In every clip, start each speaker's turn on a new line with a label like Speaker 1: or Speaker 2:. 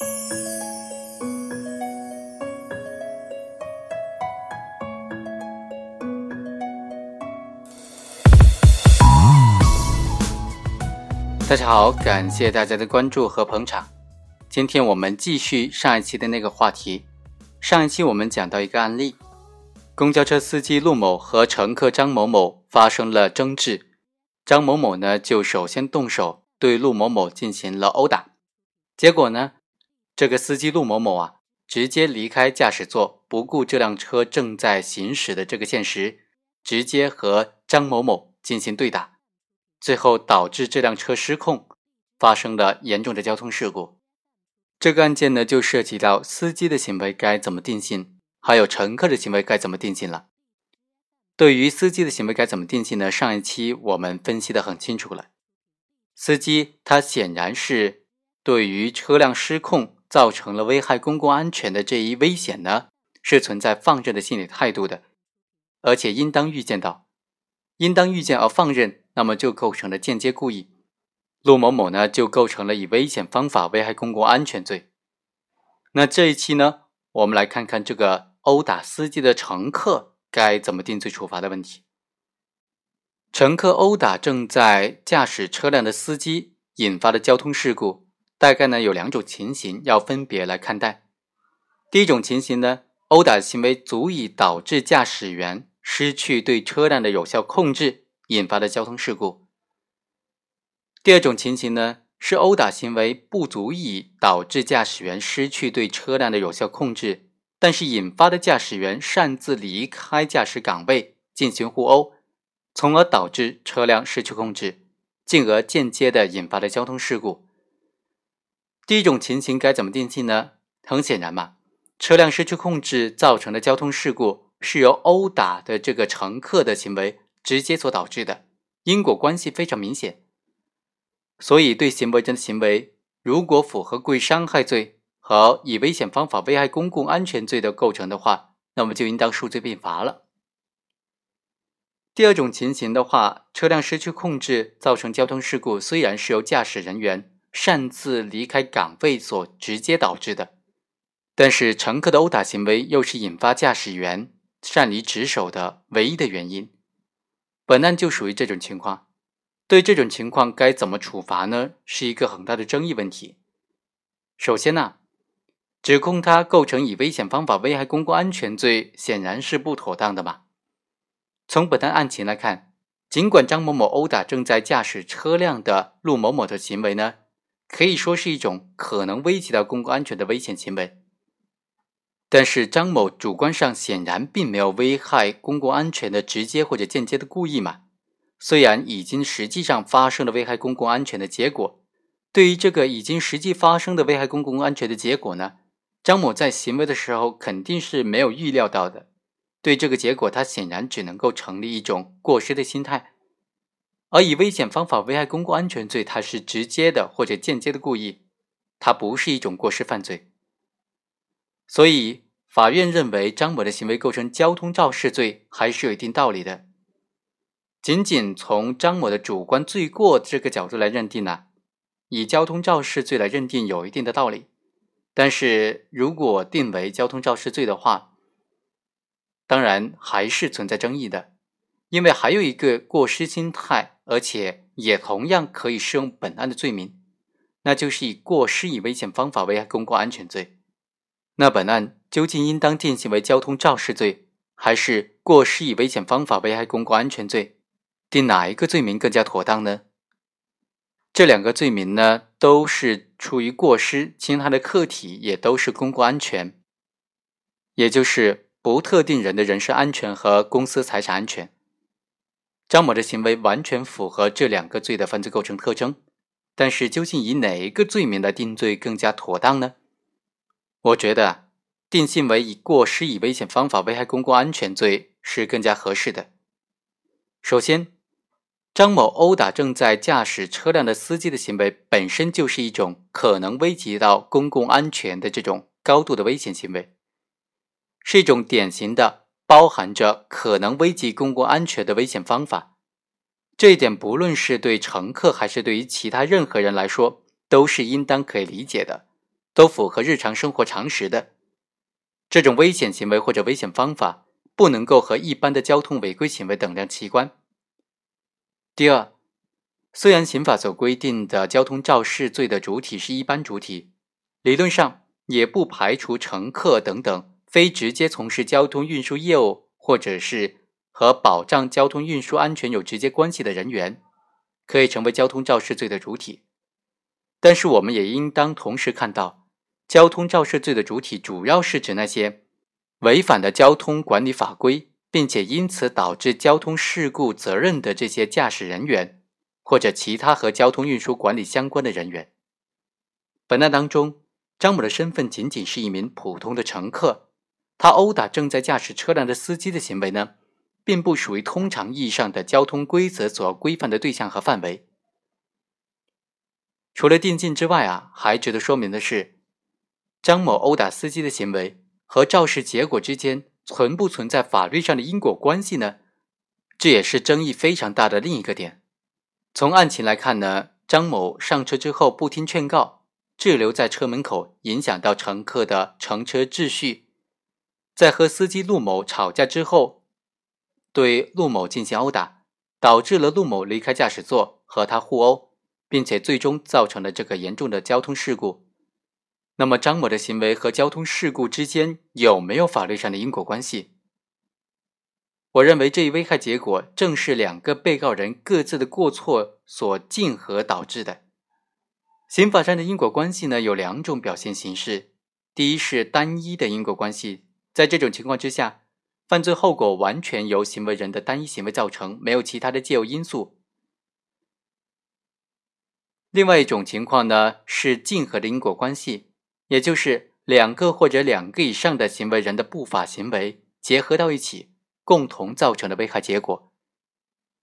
Speaker 1: 大家好，感谢大家的关注和捧场。今天我们继续上一期的那个话题。上一期我们讲到一个案例：公交车司机陆某和乘客张某某发生了争执，张某某呢就首先动手对陆某某进行了殴打。结果呢，这个司机陆某某啊，直接离开驾驶座，不顾这辆车正在行驶的这个现实，直接和张某某进行对打。最后导致这辆车失控，发生了严重的交通事故。这个案件呢，就涉及到司机的行为该怎么定性，还有乘客的行为该怎么定性了。对于司机的行为该怎么定性呢？上一期我们分析的很清楚了。司机他显然是对于车辆失控造成了危害公共安全的这一危险呢，是存在放任的心理态度的，而且应当预见到，应当预见而放任。那么就构成了间接故意，陆某某呢就构成了以危险方法危害公共安全罪。那这一期呢，我们来看看这个殴打司机的乘客该怎么定罪处罚的问题。乘客殴打正在驾驶车辆的司机引发的交通事故，大概呢有两种情形要分别来看待。第一种情形呢，殴打行为足以导致驾驶员失去对车辆的有效控制。引发的交通事故。第二种情形呢，是殴打行为不足以导致驾驶员失去对车辆的有效控制，但是引发的驾驶员擅自离开驾驶岗位进行互殴，从而导致车辆失去控制，进而间接的引发的交通事故。第一种情形该怎么定性呢？很显然嘛，车辆失去控制造成的交通事故是由殴打的这个乘客的行为。直接所导致的因果关系非常明显，所以对行为人的行为如果符合故意伤害罪和以危险方法危害公共安全罪的构成的话，那么就应当数罪并罚了。第二种情形的话，车辆失去控制造成交通事故，虽然是由驾驶人员擅自离开岗位所直接导致的，但是乘客的殴打行为又是引发驾驶员擅离职守的唯一的原因。本案就属于这种情况，对这种情况该怎么处罚呢？是一个很大的争议问题。首先呢，指控他构成以危险方法危害公共安全罪，显然是不妥当的嘛。从本案案情来看，尽管张某某殴打正在驾驶车辆的陆某某的行为呢，可以说是一种可能危及到公共安全的危险行为。但是张某主观上显然并没有危害公共安全的直接或者间接的故意嘛？虽然已经实际上发生了危害公共安全的结果，对于这个已经实际发生的危害公共安全的结果呢，张某在行为的时候肯定是没有预料到的。对这个结果，他显然只能够成立一种过失的心态，而以危险方法危害公共安全罪，它是直接的或者间接的故意，它不是一种过失犯罪。所以，法院认为张某的行为构成交通肇事罪，还是有一定道理的。仅仅从张某的主观罪过这个角度来认定呢，以交通肇事罪来认定有一定的道理。但是如果定为交通肇事罪的话，当然还是存在争议的，因为还有一个过失心态，而且也同样可以适用本案的罪名，那就是以过失以危险方法危害公共安全罪。那本案究竟应当定性为交通肇事罪，还是过失以危险方法危害公共安全罪？定哪一个罪名更加妥当呢？这两个罪名呢，都是出于过失，侵害的客体也都是公共安全，也就是不特定人的人身安全和公司财产安全。张某的行为完全符合这两个罪的犯罪构成特征，但是究竟以哪一个罪名来定罪更加妥当呢？我觉得定性为以过失以危险方法危害公共安全罪是更加合适的。首先，张某殴打正在驾驶车辆的司机的行为本身就是一种可能危及到公共安全的这种高度的危险行为，是一种典型的包含着可能危及公共安全的危险方法。这一点不论是对乘客还是对于其他任何人来说，都是应当可以理解的。都符合日常生活常识的。这种危险行为或者危险方法不能够和一般的交通违规行为等量齐观。第二，虽然刑法所规定的交通肇事罪的主体是一般主体，理论上也不排除乘客等等非直接从事交通运输业务或者是和保障交通运输安全有直接关系的人员，可以成为交通肇事罪的主体。但是，我们也应当同时看到，交通肇事罪的主体主要是指那些违反的交通管理法规，并且因此导致交通事故责任的这些驾驶人员，或者其他和交通运输管理相关的人员。本案当中，张某的身份仅仅是一名普通的乘客，他殴打正在驾驶车辆的司机的行为呢，并不属于通常意义上的交通规则所要规范的对象和范围。除了定性之外啊，还值得说明的是，张某殴打司机的行为和肇事结果之间存不存在法律上的因果关系呢？这也是争议非常大的另一个点。从案情来看呢，张某上车之后不听劝告，滞留在车门口，影响到乘客的乘车秩序，在和司机陆某吵架之后，对陆某进行殴打，导致了陆某离开驾驶座和他互殴。并且最终造成了这个严重的交通事故。那么张某的行为和交通事故之间有没有法律上的因果关系？我认为这一危害结果正是两个被告人各自的过错所竞合导致的。刑法上的因果关系呢有两种表现形式：第一是单一的因果关系，在这种情况之下，犯罪后果完全由行为人的单一行为造成，没有其他的介入因素。另外一种情况呢，是竞合的因果关系，也就是两个或者两个以上的行为人的不法行为结合到一起，共同造成的危害结果。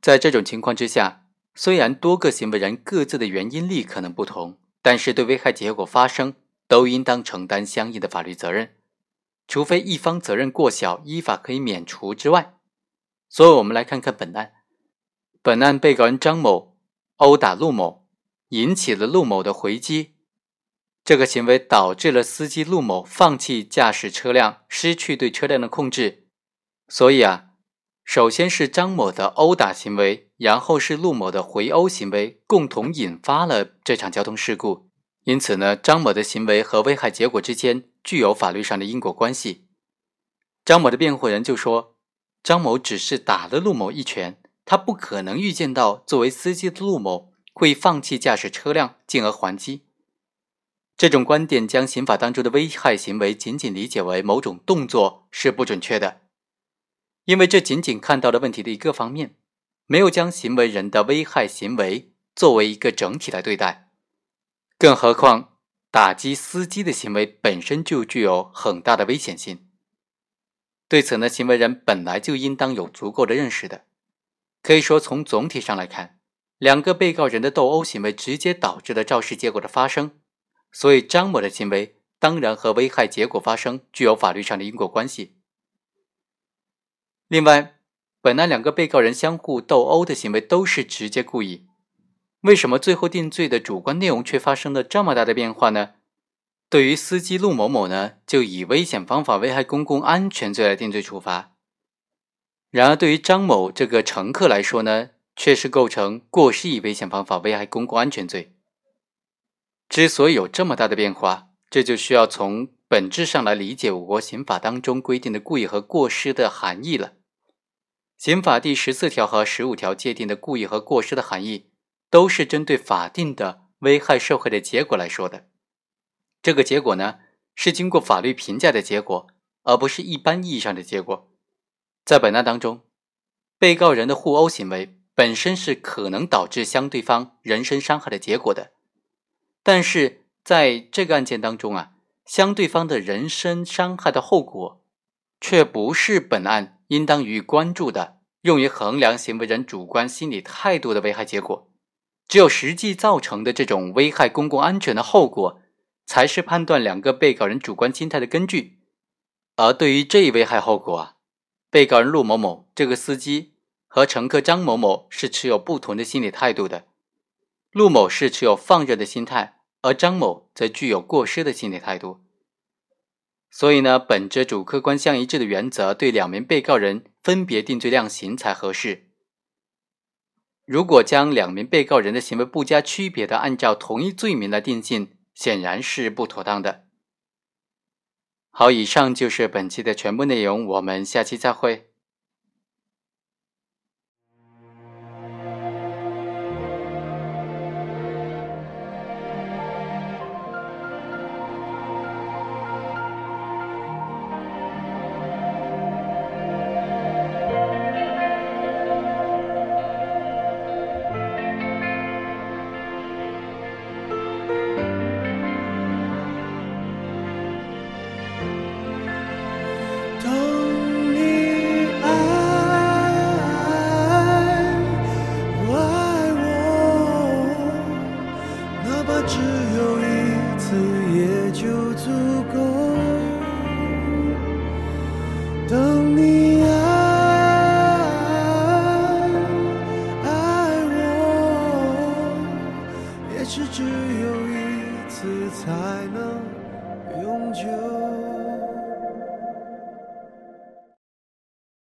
Speaker 1: 在这种情况之下，虽然多个行为人各自的原因力可能不同，但是对危害结果发生都应当承担相应的法律责任，除非一方责任过小，依法可以免除之外。所以，我们来看看本案。本案被告人张某殴打陆某。引起了陆某的回击，这个行为导致了司机陆某放弃驾驶车辆，失去对车辆的控制。所以啊，首先是张某的殴打行为，然后是陆某的回殴行为，共同引发了这场交通事故。因此呢，张某的行为和危害结果之间具有法律上的因果关系。张某的辩护人就说，张某只是打了陆某一拳，他不可能预见到作为司机的陆某。会放弃驾驶车辆进而还击，这种观点将刑法当中的危害行为仅仅理解为某种动作是不准确的，因为这仅仅看到了问题的一个方面，没有将行为人的危害行为作为一个整体来对待。更何况，打击司机的行为本身就具有很大的危险性。对此呢，行为人本来就应当有足够的认识的。可以说，从总体上来看。两个被告人的斗殴行为直接导致了肇事结果的发生，所以张某的行为当然和危害结果发生具有法律上的因果关系。另外，本案两个被告人相互斗殴的行为都是直接故意，为什么最后定罪的主观内容却发生了这么大的变化呢？对于司机陆某某呢，就以危险方法危害公共安全罪来定罪处罚；然而，对于张某这个乘客来说呢？却是构成过失以危险方法危害公共安全罪。之所以有这么大的变化，这就需要从本质上来理解我国刑法当中规定的故意和过失的含义了。刑法第十四条和十五条界定的故意和过失的含义，都是针对法定的危害社会的结果来说的。这个结果呢，是经过法律评价的结果，而不是一般意义上的结果。在本案当中，被告人的互殴行为。本身是可能导致相对方人身伤害的结果的，但是在这个案件当中啊，相对方的人身伤害的后果，却不是本案应当予以关注的，用于衡量行为人主观心理态度的危害结果。只有实际造成的这种危害公共安全的后果，才是判断两个被告人主观心态的根据。而对于这一危害后果啊，被告人陆某某这个司机。和乘客张某某是持有不同的心理态度的。陆某是持有放任的心态，
Speaker 2: 而张某则具有过失的心理态度。所以呢，本着主客观相一致的原则，对两名被告人分别定罪量刑才合适。如果将两名被告人的行为不加区别的按照同一罪名来定性，显然是不妥当的。好，以上就是本期的全部内容，我们下期再会。